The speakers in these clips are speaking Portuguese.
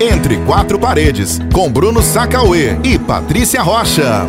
Entre Quatro Paredes, com Bruno Sacauê e Patrícia Rocha.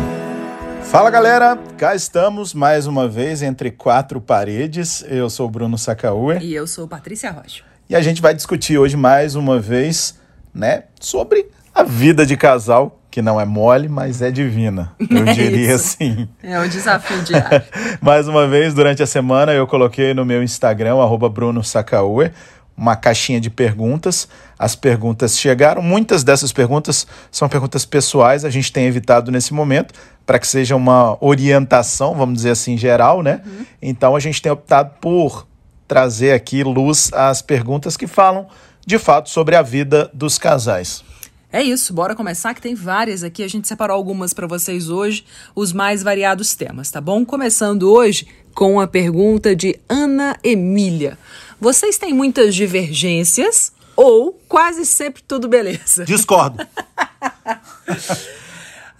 Fala galera, cá estamos mais uma vez entre quatro paredes. Eu sou o Bruno Sacauê. E eu sou Patrícia Rocha. E a gente vai discutir hoje mais uma vez, né, sobre a vida de casal, que não é mole, mas é divina. Eu É diria isso. assim. É um desafio diário. Mais uma vez, durante a semana, eu coloquei no meu Instagram, arroba Bruno Sacauê, uma caixinha de perguntas. As perguntas chegaram. Muitas dessas perguntas são perguntas pessoais, a gente tem evitado nesse momento, para que seja uma orientação, vamos dizer assim, geral, né? Então a gente tem optado por trazer aqui luz às perguntas que falam de fato sobre a vida dos casais. É isso, bora começar que tem várias aqui. A gente separou algumas para vocês hoje, os mais variados temas, tá bom? Começando hoje com a pergunta de Ana Emília. Vocês têm muitas divergências ou quase sempre tudo beleza? Discordo.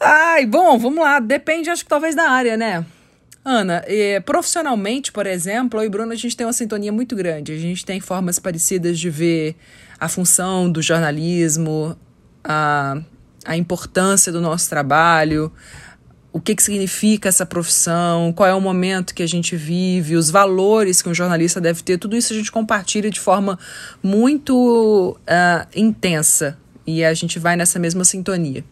Ai, bom, vamos lá. Depende, acho que talvez da área, né? Ana, eh, profissionalmente, por exemplo, eu e Bruno, a gente tem uma sintonia muito grande. A gente tem formas parecidas de ver a função do jornalismo, a, a importância do nosso trabalho, o que, que significa essa profissão, qual é o momento que a gente vive, os valores que um jornalista deve ter, tudo isso a gente compartilha de forma muito ah, intensa e a gente vai nessa mesma sintonia.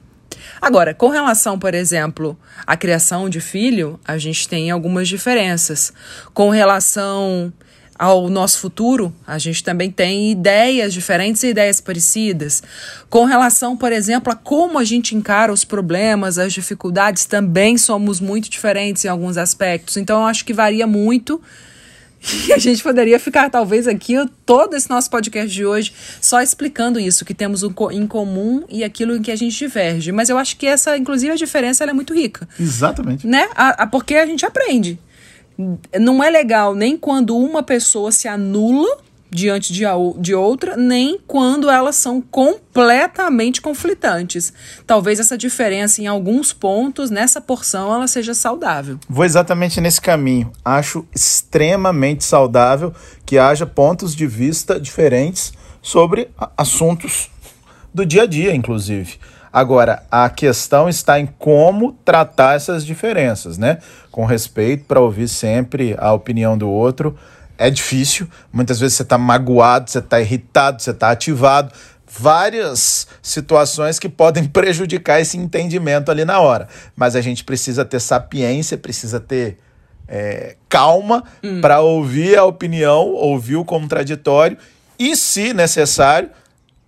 Agora, com relação, por exemplo, à criação de filho, a gente tem algumas diferenças. Com relação ao nosso futuro, a gente também tem ideias diferentes e ideias parecidas. Com relação, por exemplo, a como a gente encara os problemas, as dificuldades, também somos muito diferentes em alguns aspectos. Então, eu acho que varia muito. E a gente poderia ficar, talvez, aqui todo esse nosso podcast de hoje só explicando isso, que temos um co- em comum e aquilo em que a gente diverge. Mas eu acho que essa, inclusive, a diferença é muito rica Exatamente. né? A, a- porque a gente aprende. Não é legal nem quando uma pessoa se anula diante de, a de outra, nem quando elas são completamente conflitantes. Talvez essa diferença em alguns pontos, nessa porção, ela seja saudável. Vou exatamente nesse caminho. Acho extremamente saudável que haja pontos de vista diferentes sobre assuntos do dia a dia, inclusive. Agora, a questão está em como tratar essas diferenças, né? Com respeito, para ouvir sempre a opinião do outro. É difícil, muitas vezes você está magoado, você está irritado, você está ativado. Várias situações que podem prejudicar esse entendimento ali na hora. Mas a gente precisa ter sapiência, precisa ter é, calma para ouvir a opinião, ouvir o contraditório e, se necessário,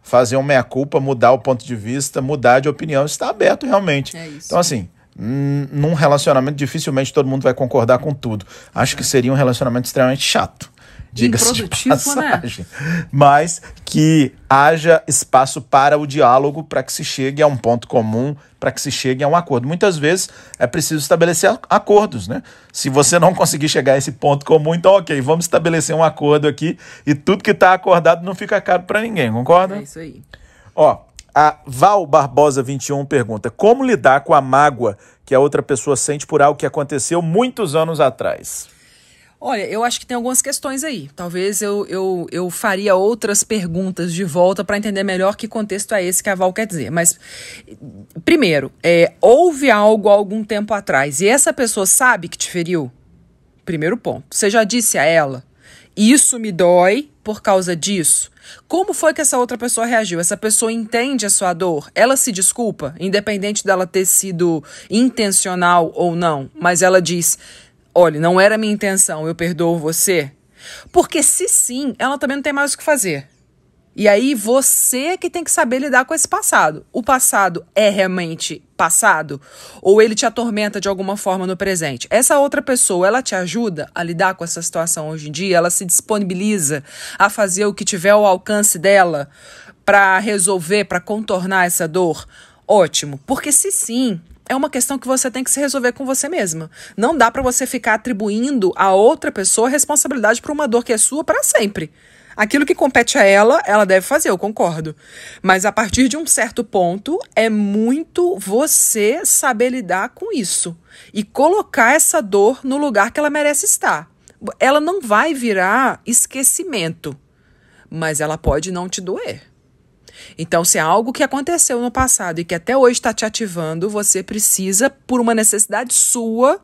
fazer uma meia-culpa, mudar o ponto de vista, mudar de opinião. Está aberto realmente. É. Então, assim, num relacionamento, dificilmente todo mundo vai concordar com tudo. Acho que seria um relacionamento extremamente chato. Diga-se de Improdutivo, né? passagem. Mas que haja espaço para o diálogo, para que se chegue a um ponto comum, para que se chegue a um acordo. Muitas vezes é preciso estabelecer acordos, né? Se você não conseguir chegar a esse ponto comum, então ok, vamos estabelecer um acordo aqui e tudo que está acordado não fica caro para ninguém, concorda? É isso aí. Ó, a Val Barbosa 21 pergunta: Como lidar com a mágoa que a outra pessoa sente por algo que aconteceu muitos anos atrás? Olha, eu acho que tem algumas questões aí. Talvez eu, eu, eu faria outras perguntas de volta para entender melhor que contexto é esse que a Val quer dizer. Mas, primeiro, é, houve algo há algum tempo atrás e essa pessoa sabe que te feriu? Primeiro ponto. Você já disse a ela, isso me dói por causa disso? Como foi que essa outra pessoa reagiu? Essa pessoa entende a sua dor? Ela se desculpa, independente dela ter sido intencional ou não, mas ela diz: olha, não era minha intenção, eu perdoo você? Porque se sim, ela também não tem mais o que fazer. E aí você que tem que saber lidar com esse passado. O passado é realmente passado ou ele te atormenta de alguma forma no presente? Essa outra pessoa, ela te ajuda a lidar com essa situação hoje em dia? Ela se disponibiliza a fazer o que tiver ao alcance dela para resolver, para contornar essa dor? Ótimo, porque se sim, é uma questão que você tem que se resolver com você mesma. Não dá para você ficar atribuindo a outra pessoa responsabilidade por uma dor que é sua para sempre. Aquilo que compete a ela, ela deve fazer, eu concordo. Mas a partir de um certo ponto, é muito você saber lidar com isso e colocar essa dor no lugar que ela merece estar. Ela não vai virar esquecimento, mas ela pode não te doer. Então, se é algo que aconteceu no passado e que até hoje está te ativando, você precisa, por uma necessidade sua,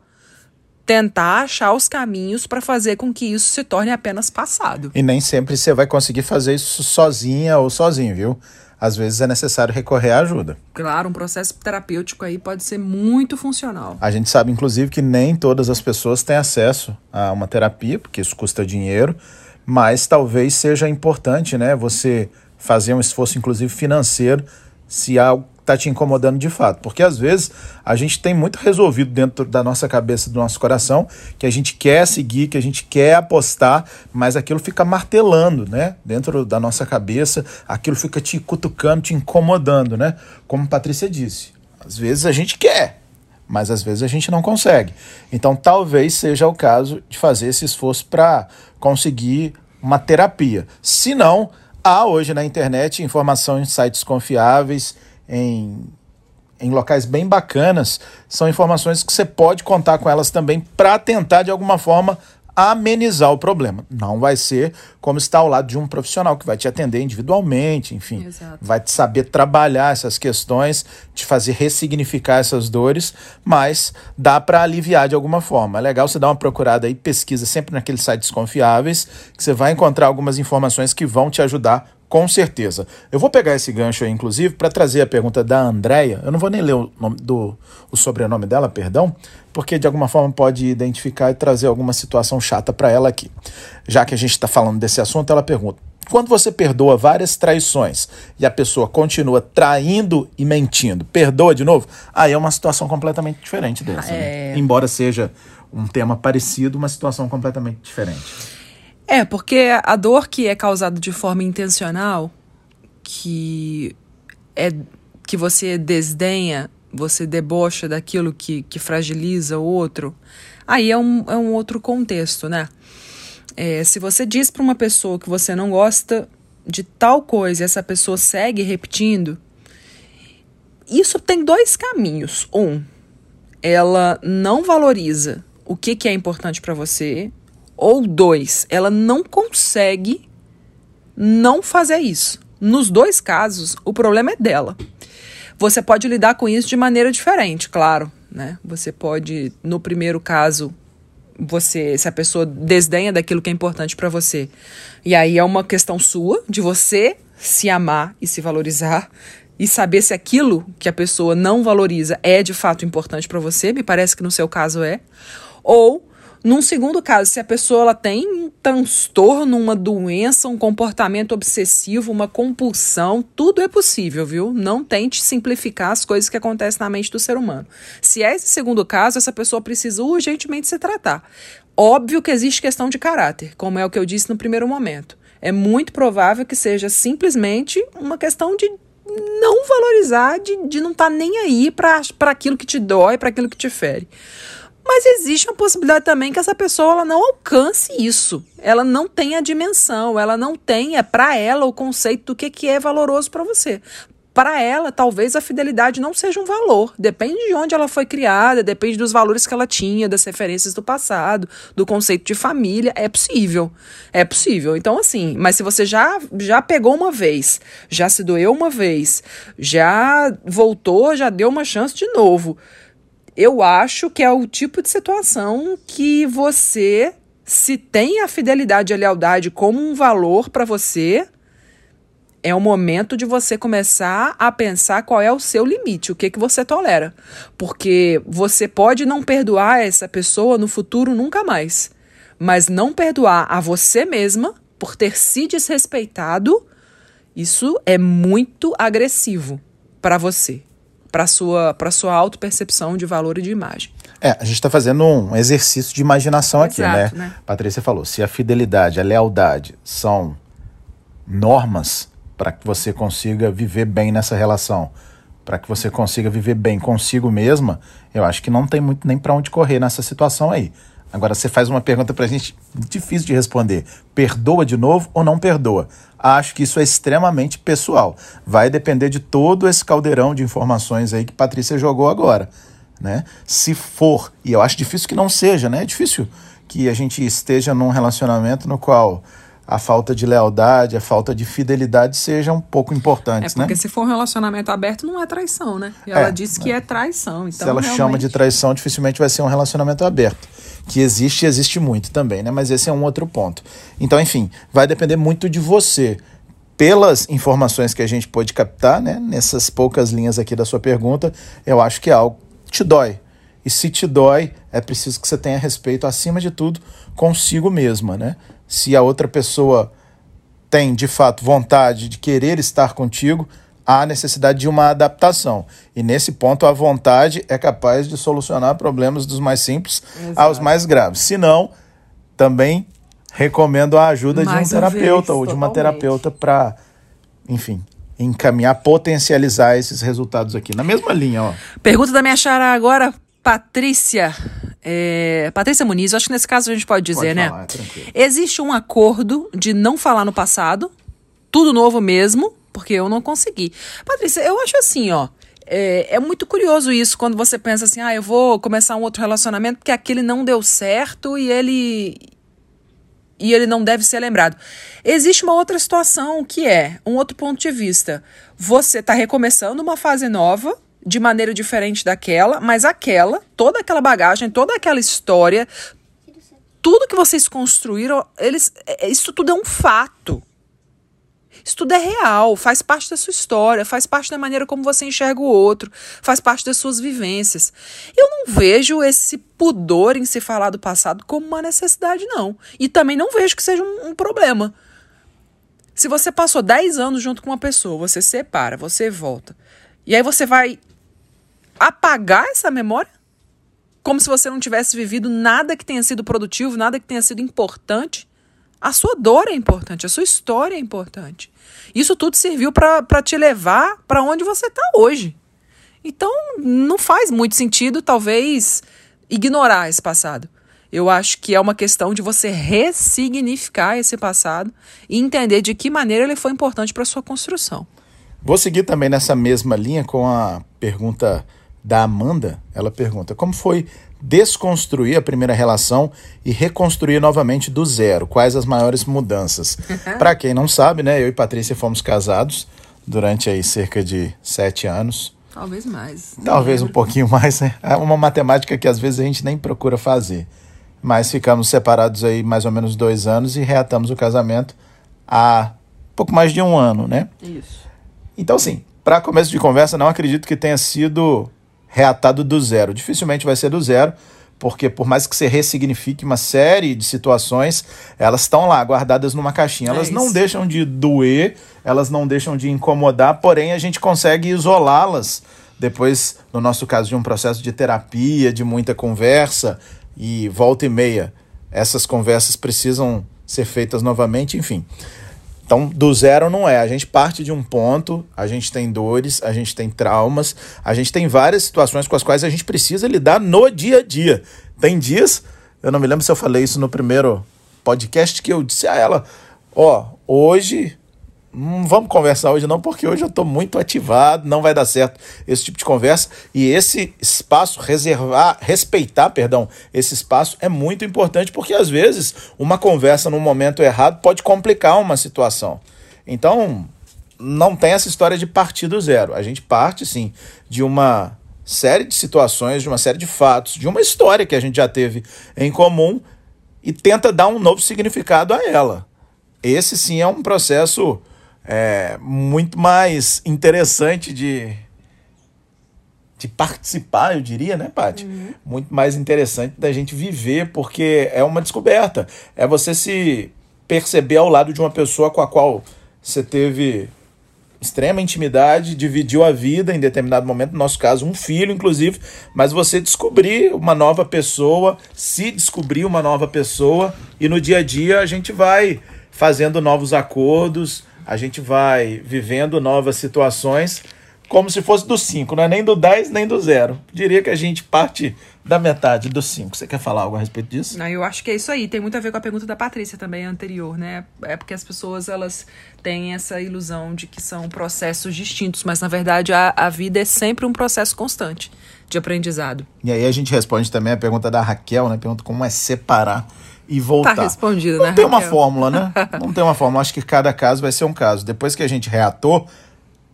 tentar achar os caminhos para fazer com que isso se torne apenas passado. E nem sempre você vai conseguir fazer isso sozinha ou sozinho, viu? Às vezes é necessário recorrer à ajuda. Claro, um processo terapêutico aí pode ser muito funcional. A gente sabe, inclusive, que nem todas as pessoas têm acesso a uma terapia, porque isso custa dinheiro, mas talvez seja importante, né? Você fazer um esforço, inclusive financeiro, se algo está te incomodando de fato. Porque às vezes a gente tem muito resolvido dentro da nossa cabeça, do nosso coração, que a gente quer seguir, que a gente quer apostar, mas aquilo fica martelando, né? Dentro da nossa cabeça, aquilo fica te cutucando, te incomodando, né? Como Patrícia disse. Às vezes a gente quer, mas às vezes a gente não consegue. Então talvez seja o caso de fazer esse esforço para conseguir uma terapia. Se não, Há hoje na internet informação em sites confiáveis, em, em locais bem bacanas. São informações que você pode contar com elas também para tentar, de alguma forma, amenizar o problema. Não vai ser como estar ao lado de um profissional que vai te atender individualmente, enfim, Exato. vai te saber trabalhar essas questões, te fazer ressignificar essas dores, mas dá para aliviar de alguma forma. É legal você dar uma procurada aí, pesquisa sempre naqueles sites confiáveis, que você vai encontrar algumas informações que vão te ajudar com certeza. Eu vou pegar esse gancho aí, inclusive, para trazer a pergunta da Andréia. Eu não vou nem ler o, nome do, o sobrenome dela, perdão, porque de alguma forma pode identificar e trazer alguma situação chata para ela aqui. Já que a gente está falando desse assunto, ela pergunta: quando você perdoa várias traições e a pessoa continua traindo e mentindo, perdoa de novo? Aí é uma situação completamente diferente dessa. Né? É... Né? Embora seja um tema parecido, uma situação completamente diferente. É, porque a dor que é causada de forma intencional, que é que você desdenha, você debocha daquilo que, que fragiliza o outro, aí é um, é um outro contexto, né? É, se você diz para uma pessoa que você não gosta de tal coisa e essa pessoa segue repetindo, isso tem dois caminhos. Um, ela não valoriza o que, que é importante para você ou dois, ela não consegue não fazer isso. Nos dois casos, o problema é dela. Você pode lidar com isso de maneira diferente, claro, né? Você pode, no primeiro caso, você, se a pessoa desdenha daquilo que é importante para você, e aí é uma questão sua de você se amar e se valorizar e saber se aquilo que a pessoa não valoriza é de fato importante para você, me parece que no seu caso é. Ou num segundo caso, se a pessoa ela tem um transtorno, uma doença, um comportamento obsessivo, uma compulsão, tudo é possível, viu? Não tente simplificar as coisas que acontecem na mente do ser humano. Se é esse segundo caso, essa pessoa precisa urgentemente se tratar. Óbvio que existe questão de caráter, como é o que eu disse no primeiro momento. É muito provável que seja simplesmente uma questão de não valorizar, de, de não estar tá nem aí para aquilo que te dói, para aquilo que te fere. Mas existe uma possibilidade também que essa pessoa ela não alcance isso. Ela não tem a dimensão, ela não tenha para ela o conceito do que, que é valoroso para você. Para ela, talvez a fidelidade não seja um valor. Depende de onde ela foi criada, depende dos valores que ela tinha, das referências do passado, do conceito de família. É possível. É possível. Então, assim, mas se você já, já pegou uma vez, já se doeu uma vez, já voltou, já deu uma chance de novo eu acho que é o tipo de situação que você, se tem a fidelidade e a lealdade como um valor para você, é o momento de você começar a pensar qual é o seu limite, o que, que você tolera. Porque você pode não perdoar essa pessoa no futuro nunca mais. Mas não perdoar a você mesma por ter se desrespeitado, isso é muito agressivo para você para sua para sua autopercepção de valor e de imagem. É, a gente está fazendo um exercício de imaginação Exato, aqui, né? né? Patrícia falou, se a fidelidade, a lealdade são normas para que você consiga viver bem nessa relação, para que você consiga viver bem consigo mesma, eu acho que não tem muito nem para onde correr nessa situação aí. Agora você faz uma pergunta para a gente difícil de responder. Perdoa de novo ou não perdoa? Acho que isso é extremamente pessoal. Vai depender de todo esse caldeirão de informações aí que Patrícia jogou agora. Né? Se for, e eu acho difícil que não seja, né? É difícil que a gente esteja num relacionamento no qual a falta de lealdade, a falta de fidelidade sejam um pouco importantes, é porque né? se for um relacionamento aberto, não é traição, né? E ela é, disse que é traição. Então, se ela realmente... chama de traição, dificilmente vai ser um relacionamento aberto. Que existe e existe muito também, né? Mas esse é um outro ponto. Então, enfim, vai depender muito de você. Pelas informações que a gente pôde captar, né? Nessas poucas linhas aqui da sua pergunta, eu acho que é algo te dói. E se te dói, é preciso que você tenha respeito, acima de tudo, consigo mesma, né? Se a outra pessoa tem de fato vontade de querer estar contigo, há necessidade de uma adaptação. E nesse ponto, a vontade é capaz de solucionar problemas dos mais simples Exato. aos mais graves. Se não, também recomendo a ajuda mais de um terapeuta vez, ou de uma terapeuta para, enfim, encaminhar, potencializar esses resultados aqui. Na mesma linha, ó. Pergunta da minha chara agora, Patrícia. É, Patrícia Muniz, acho que nesse caso a gente pode dizer, pode né? falar? É Existe um acordo de não falar no passado, tudo novo mesmo, porque eu não consegui. Patrícia, eu acho assim, ó. É, é, muito curioso isso quando você pensa assim, ah, eu vou começar um outro relacionamento porque aquele não deu certo e ele e ele não deve ser lembrado. Existe uma outra situação que é um outro ponto de vista. Você está recomeçando uma fase nova de maneira diferente daquela, mas aquela, toda aquela bagagem, toda aquela história, tudo que vocês construíram, eles, é, é, isso tudo é um fato. Isso tudo é real, faz parte da sua história, faz parte da maneira como você enxerga o outro, faz parte das suas vivências. Eu não vejo esse pudor em se falar do passado como uma necessidade, não. E também não vejo que seja um, um problema. Se você passou 10 anos junto com uma pessoa, você separa, você volta. E aí você vai apagar essa memória? Como se você não tivesse vivido nada que tenha sido produtivo, nada que tenha sido importante? A sua dor é importante, a sua história é importante. Isso tudo serviu para te levar para onde você está hoje. Então, não faz muito sentido, talvez, ignorar esse passado. Eu acho que é uma questão de você ressignificar esse passado e entender de que maneira ele foi importante para a sua construção. Vou seguir também nessa mesma linha com a pergunta da Amanda, ela pergunta: como foi desconstruir a primeira relação e reconstruir novamente do zero? Quais as maiores mudanças? Para quem não sabe, né, eu e Patrícia fomos casados durante aí cerca de sete anos. Talvez mais. Talvez um pouquinho mais, né? É uma matemática que às vezes a gente nem procura fazer. Mas ficamos separados aí mais ou menos dois anos e reatamos o casamento há pouco mais de um ano, né? Isso. Então, sim, para começo de conversa, não acredito que tenha sido reatado do zero. Dificilmente vai ser do zero, porque por mais que você ressignifique uma série de situações, elas estão lá guardadas numa caixinha. Elas é não deixam de doer, elas não deixam de incomodar, porém a gente consegue isolá-las depois, no nosso caso, de um processo de terapia, de muita conversa e volta e meia. Essas conversas precisam ser feitas novamente, enfim. Então, do zero não é. A gente parte de um ponto, a gente tem dores, a gente tem traumas, a gente tem várias situações com as quais a gente precisa lidar no dia a dia. Tem dias, eu não me lembro se eu falei isso no primeiro podcast, que eu disse a ela: Ó, oh, hoje não vamos conversar hoje não, porque hoje eu estou muito ativado, não vai dar certo esse tipo de conversa. E esse espaço, reservar, respeitar, perdão, esse espaço é muito importante, porque às vezes uma conversa no momento errado pode complicar uma situação. Então, não tem essa história de partir do zero. A gente parte, sim, de uma série de situações, de uma série de fatos, de uma história que a gente já teve em comum e tenta dar um novo significado a ela. Esse sim é um processo é, muito mais interessante de, de participar, eu diria, né, Paty? Uhum. Muito mais interessante da gente viver, porque é uma descoberta. É você se perceber ao lado de uma pessoa com a qual você teve extrema intimidade, dividiu a vida em determinado momento, no nosso caso, um filho, inclusive, mas você descobrir uma nova pessoa, se descobrir uma nova pessoa, e no dia a dia a gente vai fazendo novos acordos, a gente vai vivendo novas situações como se fosse do 5, não é nem do 10 nem do 0. Diria que a gente parte da metade do 5. Você quer falar algo a respeito disso? Não, eu acho que é isso aí. Tem muito a ver com a pergunta da Patrícia também anterior, né? É porque as pessoas elas têm essa ilusão de que são processos distintos, mas na verdade a, a vida é sempre um processo constante de aprendizado. E aí a gente responde também a pergunta da Raquel, né? Pergunta como é separar e voltar. Tá respondido, Não né, tem uma fórmula, né? Não tem uma fórmula. Acho que cada caso vai ser um caso. Depois que a gente reatou,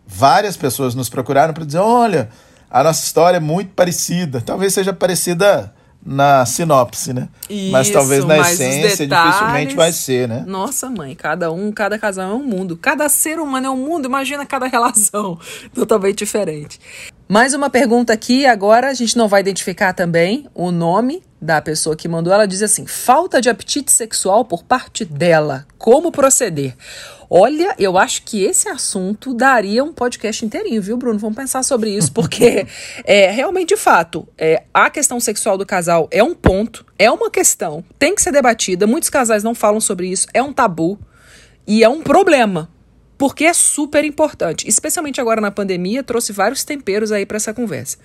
várias pessoas nos procuraram para dizer: olha, a nossa história é muito parecida. Talvez seja parecida na sinopse, né? mas Isso, talvez na mas essência detalhes- dificilmente vai ser, né? Nossa, mãe, cada um, cada casal é um mundo. Cada ser humano é um mundo, imagina cada relação totalmente diferente. Mais uma pergunta aqui, agora a gente não vai identificar também o nome da pessoa que mandou. Ela diz assim: falta de apetite sexual por parte dela. Como proceder? Olha, eu acho que esse assunto daria um podcast inteirinho, viu, Bruno? Vamos pensar sobre isso, porque é realmente, de fato, é, a questão sexual do casal é um ponto, é uma questão, tem que ser debatida. Muitos casais não falam sobre isso, é um tabu e é um problema. Porque é super importante, especialmente agora na pandemia, trouxe vários temperos aí para essa conversa.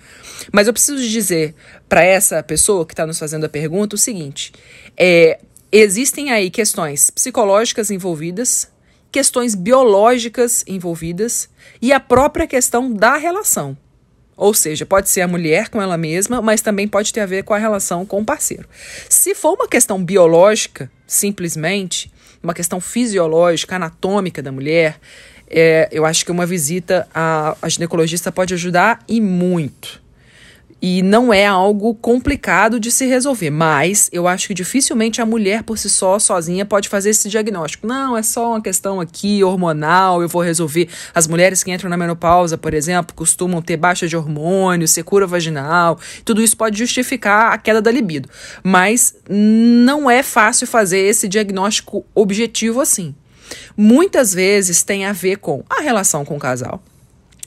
Mas eu preciso dizer para essa pessoa que está nos fazendo a pergunta o seguinte: é, existem aí questões psicológicas envolvidas, questões biológicas envolvidas e a própria questão da relação. Ou seja, pode ser a mulher com ela mesma, mas também pode ter a ver com a relação com o parceiro. Se for uma questão biológica, simplesmente, uma questão fisiológica, anatômica da mulher, é, eu acho que uma visita a, ginecologista pode ajudar e muito. E não é algo complicado de se resolver, mas eu acho que dificilmente a mulher por si só, sozinha, pode fazer esse diagnóstico. Não, é só uma questão aqui hormonal, eu vou resolver. As mulheres que entram na menopausa, por exemplo, costumam ter baixa de hormônio, secura vaginal, tudo isso pode justificar a queda da libido. Mas não é fácil fazer esse diagnóstico objetivo assim. Muitas vezes tem a ver com a relação com o casal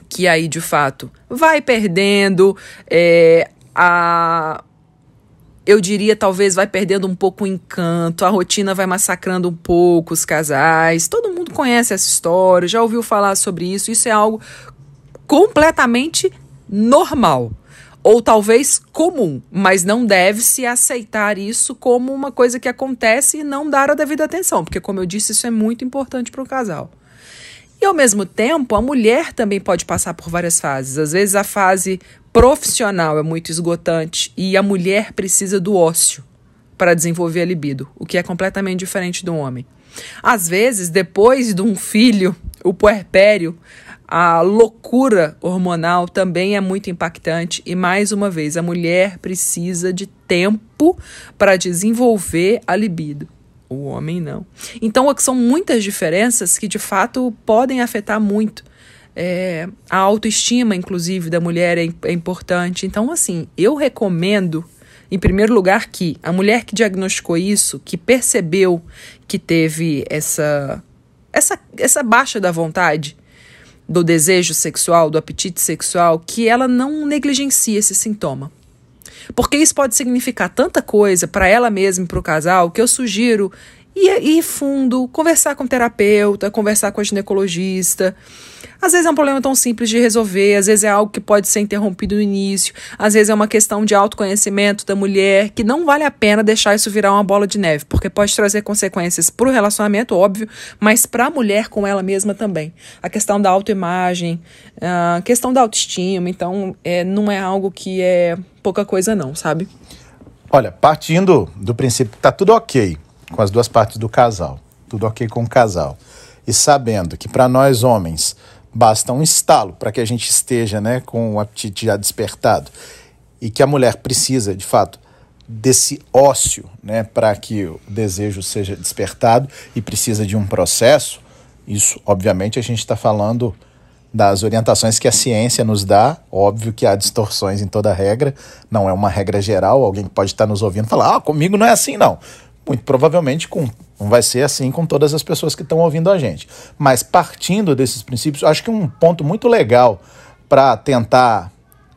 que aí de fato vai perdendo é, a. Eu diria, talvez vai perdendo um pouco o encanto, a rotina vai massacrando um pouco os casais. Todo mundo conhece essa história, já ouviu falar sobre isso. Isso é algo completamente normal. Ou talvez comum, mas não deve-se aceitar isso como uma coisa que acontece e não dar a devida atenção, porque, como eu disse, isso é muito importante para o casal. E ao mesmo tempo, a mulher também pode passar por várias fases. Às vezes a fase profissional é muito esgotante e a mulher precisa do ócio para desenvolver a libido, o que é completamente diferente do homem. Às vezes, depois de um filho, o puerpério, a loucura hormonal também é muito impactante e mais uma vez a mulher precisa de tempo para desenvolver a libido. O homem não. Então, são muitas diferenças que de fato podem afetar muito. É, a autoestima, inclusive, da mulher é, é importante. Então, assim, eu recomendo, em primeiro lugar, que a mulher que diagnosticou isso, que percebeu que teve essa, essa, essa baixa da vontade, do desejo sexual, do apetite sexual, que ela não negligencie esse sintoma. Porque isso pode significar tanta coisa para ela mesma e para o casal que eu sugiro ir, ir fundo, conversar com o terapeuta, conversar com a ginecologista. Às vezes é um problema tão simples de resolver, às vezes é algo que pode ser interrompido no início, às vezes é uma questão de autoconhecimento da mulher, que não vale a pena deixar isso virar uma bola de neve, porque pode trazer consequências para o relacionamento, óbvio, mas para a mulher com ela mesma também. A questão da autoimagem, a questão da autoestima, então é, não é algo que é pouca coisa não, sabe? Olha, partindo do princípio que tá tudo ok com as duas partes do casal, tudo ok com o casal, e sabendo que para nós homens basta um estalo para que a gente esteja né, com o apetite já despertado e que a mulher precisa, de fato, desse ócio né, para que o desejo seja despertado e precisa de um processo, isso, obviamente, a gente está falando das orientações que a ciência nos dá. Óbvio que há distorções em toda regra, não é uma regra geral. Alguém pode estar nos ouvindo falar: ah, comigo não é assim, não. Muito provavelmente com, não vai ser assim com todas as pessoas que estão ouvindo a gente. Mas partindo desses princípios, acho que um ponto muito legal para tentar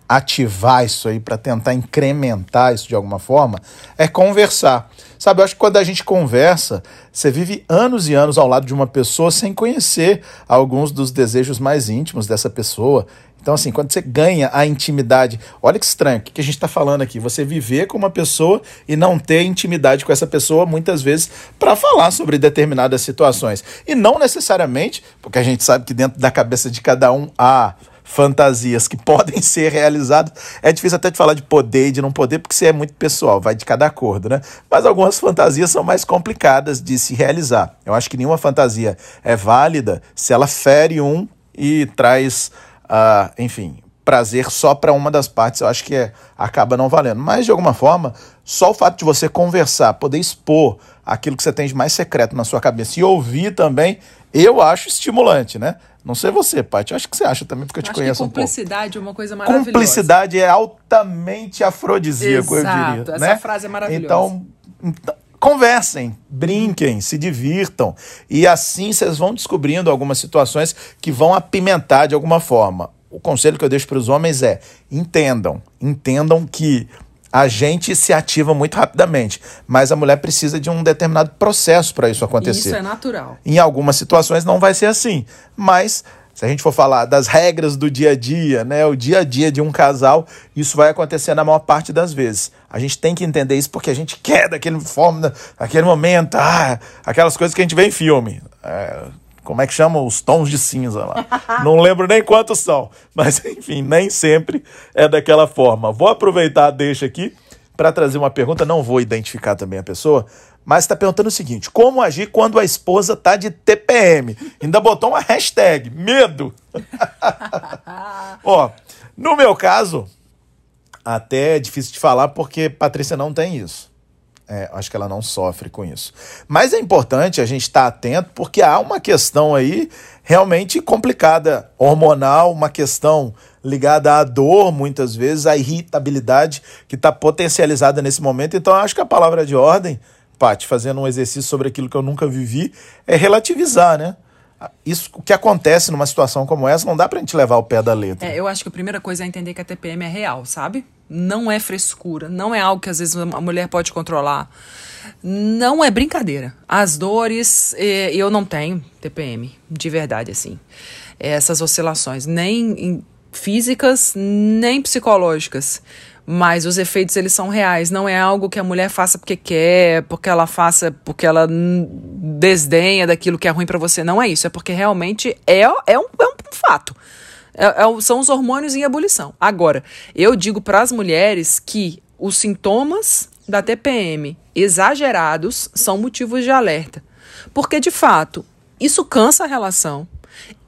ativar isso aí, para tentar incrementar isso de alguma forma, é conversar. Sabe, eu acho que quando a gente conversa, você vive anos e anos ao lado de uma pessoa sem conhecer alguns dos desejos mais íntimos dessa pessoa. Então, assim, quando você ganha a intimidade, olha que estranho, o que a gente está falando aqui? Você viver com uma pessoa e não ter intimidade com essa pessoa, muitas vezes, para falar sobre determinadas situações. E não necessariamente, porque a gente sabe que dentro da cabeça de cada um há fantasias que podem ser realizadas. É difícil até de falar de poder e de não poder, porque isso é muito pessoal, vai de cada acordo, né? Mas algumas fantasias são mais complicadas de se realizar. Eu acho que nenhuma fantasia é válida se ela fere um e traz, uh, enfim, prazer só para uma das partes. Eu acho que é, acaba não valendo. Mas, de alguma forma, só o fato de você conversar, poder expor aquilo que você tem de mais secreto na sua cabeça e ouvir também, eu acho estimulante, né? Não sei você, Paty. Acho que você acha também, porque eu, te conheço um pouco. Cumplicidade é uma coisa maravilhosa. Cumplicidade é altamente afrodisíaco, Exato, eu diria. Essa né? frase é maravilhosa. Então, então, conversem, brinquem, se divirtam. E assim vocês vão descobrindo algumas situações que vão apimentar de alguma forma. O conselho que eu deixo para os homens é: entendam, entendam que a gente se ativa muito rapidamente, mas a mulher precisa de um determinado processo para isso acontecer. Isso é natural. Em algumas situações não vai ser assim, mas se a gente for falar das regras do dia a dia, né, o dia a dia de um casal, isso vai acontecer na maior parte das vezes. A gente tem que entender isso porque a gente quer daquele forma, daquele momento, ah, aquelas coisas que a gente vê em filme. É, como é que chama? Os tons de cinza lá. Não lembro nem quantos são, mas enfim, nem sempre é daquela forma. Vou aproveitar, deixa aqui, para trazer uma pergunta. Não vou identificar também a pessoa, mas está perguntando o seguinte: como agir quando a esposa tá de TPM? Ainda botou uma hashtag, medo. Ó, no meu caso, até é difícil de falar porque Patrícia não tem isso. É, acho que ela não sofre com isso. Mas é importante a gente estar tá atento porque há uma questão aí realmente complicada, hormonal, uma questão ligada à dor, muitas vezes, à irritabilidade que está potencializada nesse momento. Então, acho que a palavra de ordem, Paty, fazendo um exercício sobre aquilo que eu nunca vivi, é relativizar, né? Isso, o que acontece numa situação como essa, não dá pra gente levar o pé da letra. É, eu acho que a primeira coisa é entender que a TPM é real, sabe? Não é frescura, não é algo que às vezes a mulher pode controlar. Não é brincadeira. As dores, eh, eu não tenho TPM, de verdade, assim. Essas oscilações, nem físicas, nem psicológicas. Mas os efeitos, eles são reais. Não é algo que a mulher faça porque quer, porque ela faça, porque ela desdenha daquilo que é ruim para você. Não é isso. É porque realmente é, é, um, é um fato. É, é, são os hormônios em ebulição. Agora, eu digo para as mulheres que os sintomas da TPM exagerados são motivos de alerta. Porque, de fato, isso cansa a relação.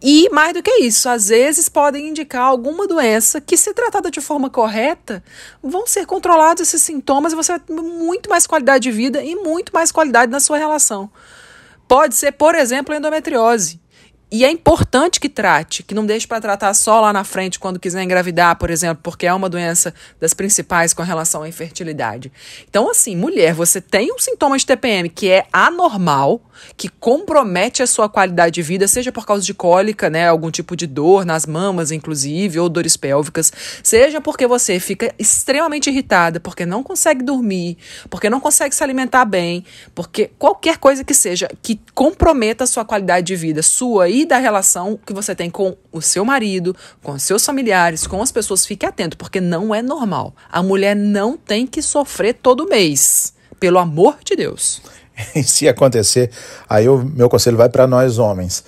E, mais do que isso, às vezes podem indicar alguma doença que, se tratada de forma correta, vão ser controlados esses sintomas e você vai ter muito mais qualidade de vida e muito mais qualidade na sua relação. Pode ser, por exemplo, endometriose. E é importante que trate, que não deixe para tratar só lá na frente quando quiser engravidar, por exemplo, porque é uma doença das principais com relação à infertilidade. Então, assim, mulher, você tem um sintoma de TPM que é anormal, que compromete a sua qualidade de vida, seja por causa de cólica, né, algum tipo de dor nas mamas, inclusive, ou dores pélvicas, seja porque você fica extremamente irritada, porque não consegue dormir, porque não consegue se alimentar bem, porque qualquer coisa que seja que comprometa a sua qualidade de vida, sua e da relação que você tem com o seu marido, com seus familiares, com as pessoas, fique atento, porque não é normal. A mulher não tem que sofrer todo mês. Pelo amor de Deus. Se acontecer, aí o meu conselho vai para nós homens.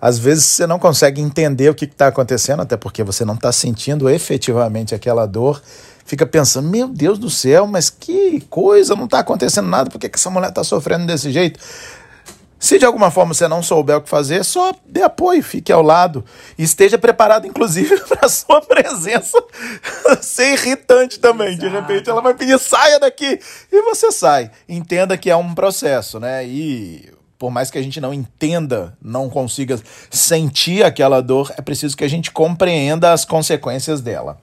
Às vezes você não consegue entender o que está acontecendo, até porque você não está sentindo efetivamente aquela dor. Fica pensando, meu Deus do céu, mas que coisa, não está acontecendo nada, por que, que essa mulher está sofrendo desse jeito? Se de alguma forma você não souber o que fazer, só dê apoio, fique ao lado. E esteja preparado, inclusive, para a sua presença ser irritante também. Exato. De repente ela vai pedir, saia daqui. E você sai. Entenda que é um processo, né? E por mais que a gente não entenda, não consiga sentir aquela dor, é preciso que a gente compreenda as consequências dela.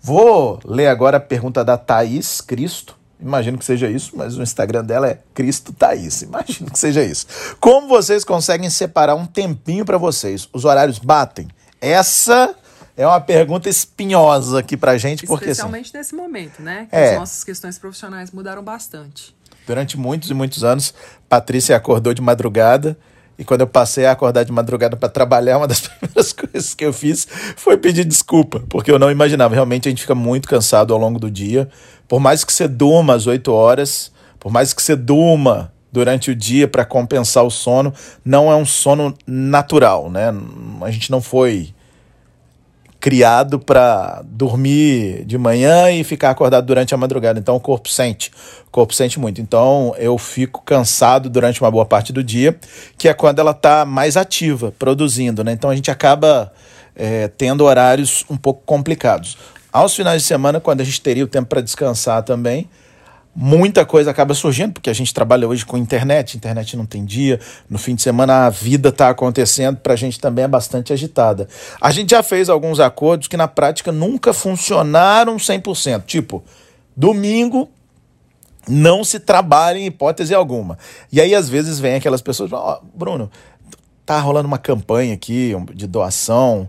Vou ler agora a pergunta da Thaís Cristo. Imagino que seja isso, mas o Instagram dela é Cristo Thaís. Imagino que seja isso. Como vocês conseguem separar um tempinho para vocês? Os horários batem? Essa é uma pergunta espinhosa aqui pra gente, porque assim, Especialmente assim, nesse momento, né? Que é, as nossas questões profissionais mudaram bastante. Durante muitos e muitos anos, Patrícia acordou de madrugada e quando eu passei a acordar de madrugada para trabalhar, uma das primeiras coisas que eu fiz foi pedir desculpa, porque eu não imaginava. Realmente a gente fica muito cansado ao longo do dia. Por mais que você durma às 8 horas, por mais que você durma durante o dia para compensar o sono, não é um sono natural, né? A gente não foi criado para dormir de manhã e ficar acordado durante a madrugada. Então o corpo sente, o corpo sente muito. Então eu fico cansado durante uma boa parte do dia, que é quando ela está mais ativa, produzindo, né? Então a gente acaba é, tendo horários um pouco complicados. Aos finais de semana, quando a gente teria o tempo para descansar também, muita coisa acaba surgindo, porque a gente trabalha hoje com internet, internet não tem dia, no fim de semana a vida está acontecendo, para a gente também é bastante agitada. A gente já fez alguns acordos que na prática nunca funcionaram 100%, tipo, domingo não se trabalha em hipótese alguma. E aí às vezes vem aquelas pessoas, ó, oh, Bruno, tá rolando uma campanha aqui de doação,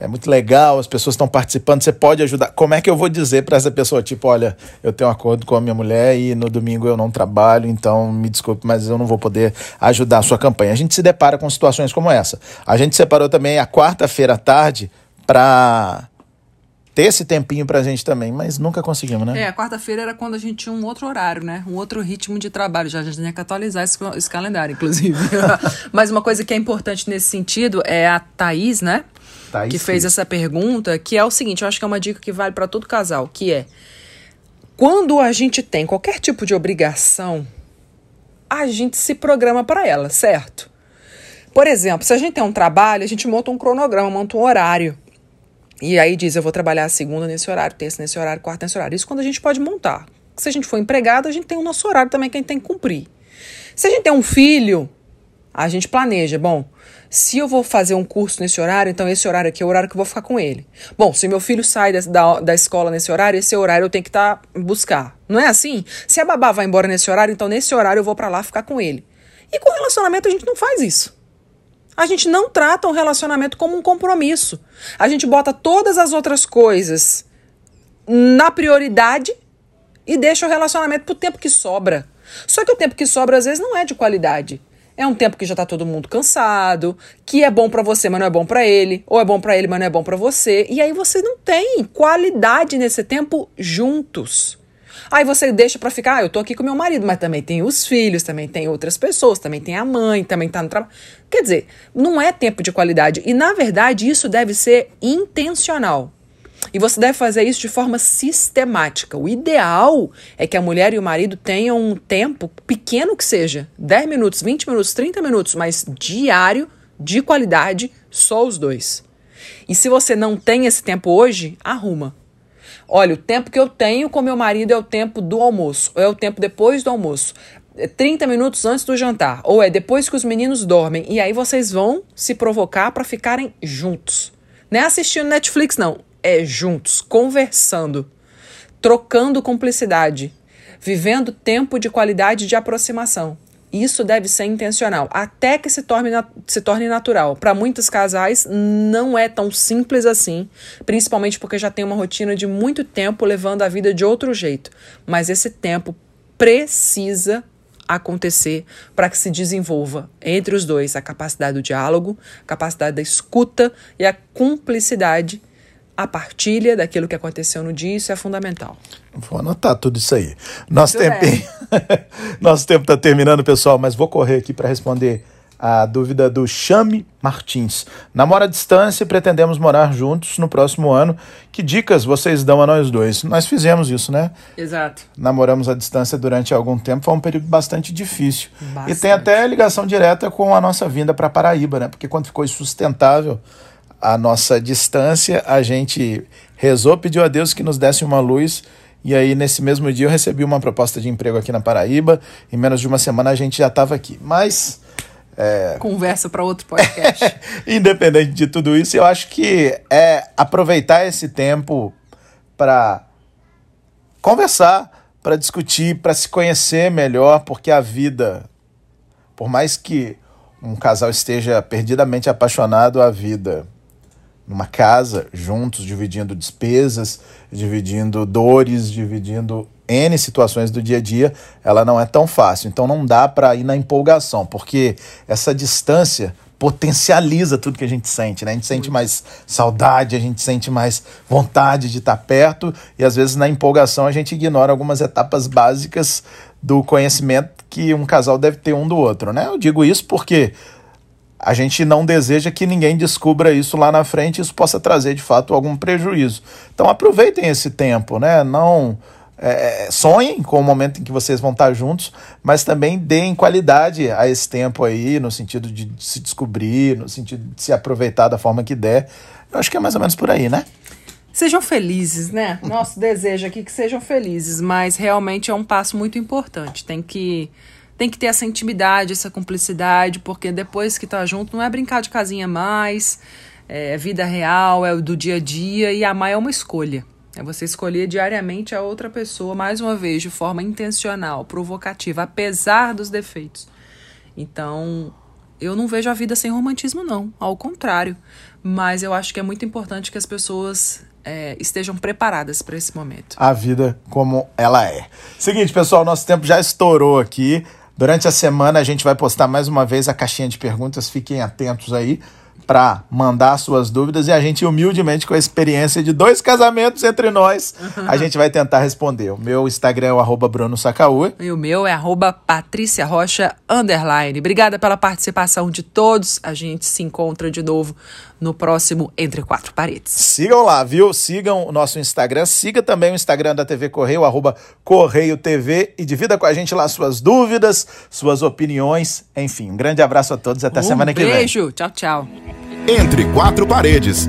é muito legal, as pessoas estão participando, você pode ajudar. Como é que eu vou dizer para essa pessoa, tipo, olha, eu tenho um acordo com a minha mulher e no domingo eu não trabalho, então me desculpe, mas eu não vou poder ajudar a sua campanha. A gente se depara com situações como essa. A gente separou também a quarta-feira à tarde para ter esse tempinho pra gente também, mas nunca conseguimos, né? É, a quarta-feira era quando a gente tinha um outro horário, né? Um outro ritmo de trabalho. Já a gente tinha que atualizar esse, esse calendário, inclusive. mas uma coisa que é importante nesse sentido é a Thaís, né? Thaís que fez essa pergunta, que é o seguinte, eu acho que é uma dica que vale para todo casal, que é quando a gente tem qualquer tipo de obrigação, a gente se programa para ela, certo? Por exemplo, se a gente tem um trabalho, a gente monta um cronograma, monta um horário. E aí diz, eu vou trabalhar segunda nesse horário, terça nesse horário, quarta nesse horário. Isso quando a gente pode montar. Se a gente for empregado, a gente tem o nosso horário também que a gente tem que cumprir. Se a gente tem um filho, a gente planeja, bom, se eu vou fazer um curso nesse horário, então esse horário aqui é o horário que eu vou ficar com ele. Bom, se meu filho sai da, da, da escola nesse horário, esse horário eu tenho que estar tá, buscar. Não é assim? Se a babá vai embora nesse horário, então nesse horário eu vou para lá ficar com ele. E com relacionamento a gente não faz isso. A gente não trata o um relacionamento como um compromisso. A gente bota todas as outras coisas na prioridade e deixa o relacionamento pro tempo que sobra. Só que o tempo que sobra às vezes não é de qualidade. É um tempo que já tá todo mundo cansado, que é bom para você, mas não é bom para ele, ou é bom para ele, mas não é bom para você. E aí você não tem qualidade nesse tempo juntos. Aí você deixa para ficar, ah, eu tô aqui com meu marido, mas também tem os filhos, também tem outras pessoas, também tem a mãe, também tá no trabalho. Quer dizer, não é tempo de qualidade. E na verdade, isso deve ser intencional. E você deve fazer isso de forma sistemática. O ideal é que a mulher e o marido tenham um tempo pequeno que seja, 10 minutos, 20 minutos, 30 minutos, mas diário, de qualidade, só os dois. E se você não tem esse tempo hoje, arruma. Olha, o tempo que eu tenho com meu marido é o tempo do almoço, ou é o tempo depois do almoço. É 30 minutos antes do jantar, ou é depois que os meninos dormem. E aí vocês vão se provocar para ficarem juntos. Não é assistindo Netflix, não. É juntos, conversando, trocando cumplicidade, vivendo tempo de qualidade de aproximação. Isso deve ser intencional, até que se torne, se torne natural. Para muitos casais, não é tão simples assim, principalmente porque já tem uma rotina de muito tempo levando a vida de outro jeito. Mas esse tempo precisa acontecer para que se desenvolva entre os dois a capacidade do diálogo, a capacidade da escuta e a cumplicidade a partilha daquilo que aconteceu no dia, isso é fundamental. Vou anotar tudo isso aí. Nosso tempo, Nosso tempo está terminando, pessoal, mas vou correr aqui para responder a dúvida do Chame Martins. Namora à distância e pretendemos morar juntos no próximo ano. Que dicas vocês dão a nós dois? Nós fizemos isso, né? Exato. Namoramos à distância durante algum tempo, foi um período bastante difícil. Bastante. E tem até ligação direta com a nossa vinda para Paraíba, né? Porque quando ficou insustentável a nossa distância, a gente rezou, pediu a Deus que nos desse uma luz. E aí, nesse mesmo dia, eu recebi uma proposta de emprego aqui na Paraíba. Em menos de uma semana, a gente já estava aqui. Mas. É... Conversa para outro podcast. Independente de tudo isso, eu acho que é aproveitar esse tempo para conversar, para discutir, para se conhecer melhor, porque a vida, por mais que um casal esteja perdidamente apaixonado, a vida numa casa, juntos, dividindo despesas, dividindo dores, dividindo N situações do dia a dia, ela não é tão fácil. Então não dá para ir na empolgação, porque essa distância potencializa tudo que a gente sente, né? A gente sente mais saudade, a gente sente mais vontade de estar perto e às vezes na empolgação a gente ignora algumas etapas básicas do conhecimento que um casal deve ter um do outro, né? Eu digo isso porque a gente não deseja que ninguém descubra isso lá na frente, isso possa trazer de fato algum prejuízo. Então aproveitem esse tempo, né? Não é, sonhem com o momento em que vocês vão estar juntos, mas também deem qualidade a esse tempo aí, no sentido de se descobrir, no sentido de se aproveitar da forma que der. Eu acho que é mais ou menos por aí, né? Sejam felizes, né? Nosso desejo aqui que sejam felizes, mas realmente é um passo muito importante. Tem que tem que ter essa intimidade, essa cumplicidade, porque depois que tá junto não é brincar de casinha mais, é vida real, é do dia a dia e amar é uma escolha. É você escolher diariamente a outra pessoa, mais uma vez, de forma intencional, provocativa, apesar dos defeitos. Então, eu não vejo a vida sem romantismo, não. Ao contrário. Mas eu acho que é muito importante que as pessoas é, estejam preparadas para esse momento. A vida como ela é. Seguinte, pessoal, nosso tempo já estourou aqui. Durante a semana a gente vai postar mais uma vez a caixinha de perguntas, fiquem atentos aí para mandar suas dúvidas e a gente humildemente com a experiência de dois casamentos entre nós, a gente vai tentar responder. O meu Instagram é o Bruno Sacaú. E o meu é arroba Patrícia Rocha. Obrigada pela participação de todos. A gente se encontra de novo no próximo Entre Quatro Paredes. Sigam lá, viu? Sigam o nosso Instagram. Siga também o Instagram da TV Correio, arroba Correio TV e divida com a gente lá suas dúvidas, suas opiniões. Enfim, um grande abraço a todos. Até um semana que vem. Beijo. Tchau, tchau. Entre Quatro Paredes